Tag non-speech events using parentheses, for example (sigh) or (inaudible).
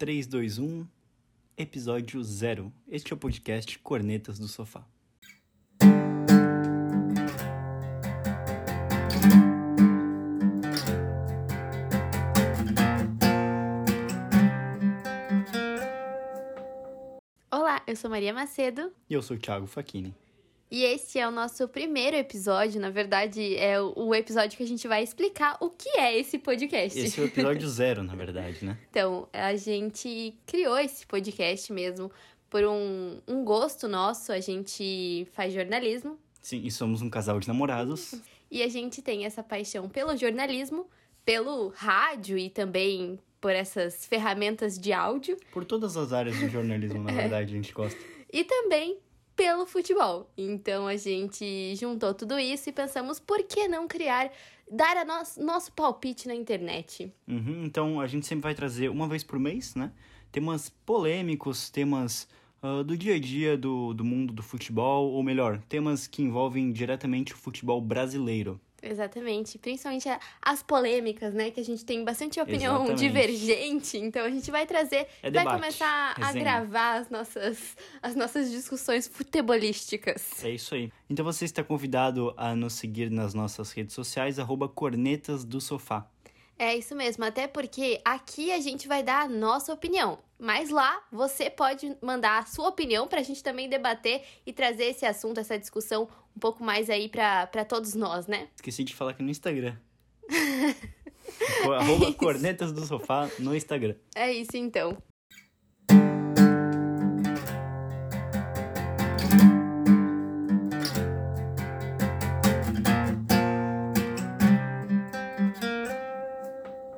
3, 2, 1, episódio 0. Este é o podcast Cornetas do Sofá. Olá, eu sou Maria Macedo E eu sou Thiago Facchini. E este é o nosso primeiro episódio. Na verdade, é o episódio que a gente vai explicar o que é esse podcast. Esse é o episódio (laughs) 0, na verdade, né? Então, a gente criou esse podcast mesmo por um, um gosto nosso. A gente faz jornalismo Sim, e somos um casal de namorados. e a gente tem essa paixão pelo jornalismo, pelo rádio e também por essas ferramentas de áudio. Por todas as áreas do jornalismo, na (laughs) verdade, a gente gosta. e também pelo futebol. Então a gente juntou tudo isso e pensamos por que não criar, dar a nosso, nosso palpite na internet. Uhum, então a gente sempre vai trazer uma vez por mês, né? Temas polêmicos, temas ah, do dia a dia do, do mundo do futebol, ou melhor, temas que envolvem diretamente o futebol brasileiro. Exatamente, principalmente as polêmicas, né? Que a gente tem bastante opinião Exatamente. divergente, então a gente vai trazer, É vai começar a resenha. gravar as nossas, as nossas discussões futebolísticas. É isso aí. Então você está convidado a nos seguir nas nossas redes sociais, arroba cornetas do sofá. É isso mesmo, até porque aqui a gente vai dar a nossa opinião. Mas lá você pode mandar a sua opinião pra gente também debater e trazer esse assunto, essa discussão um pouco mais aí pra, pra todos nós, né? Esqueci de falar aqui no Instagram. Co- (laughs) arroba cornetas do sofá no Instagram. É isso então.